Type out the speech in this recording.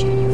show you.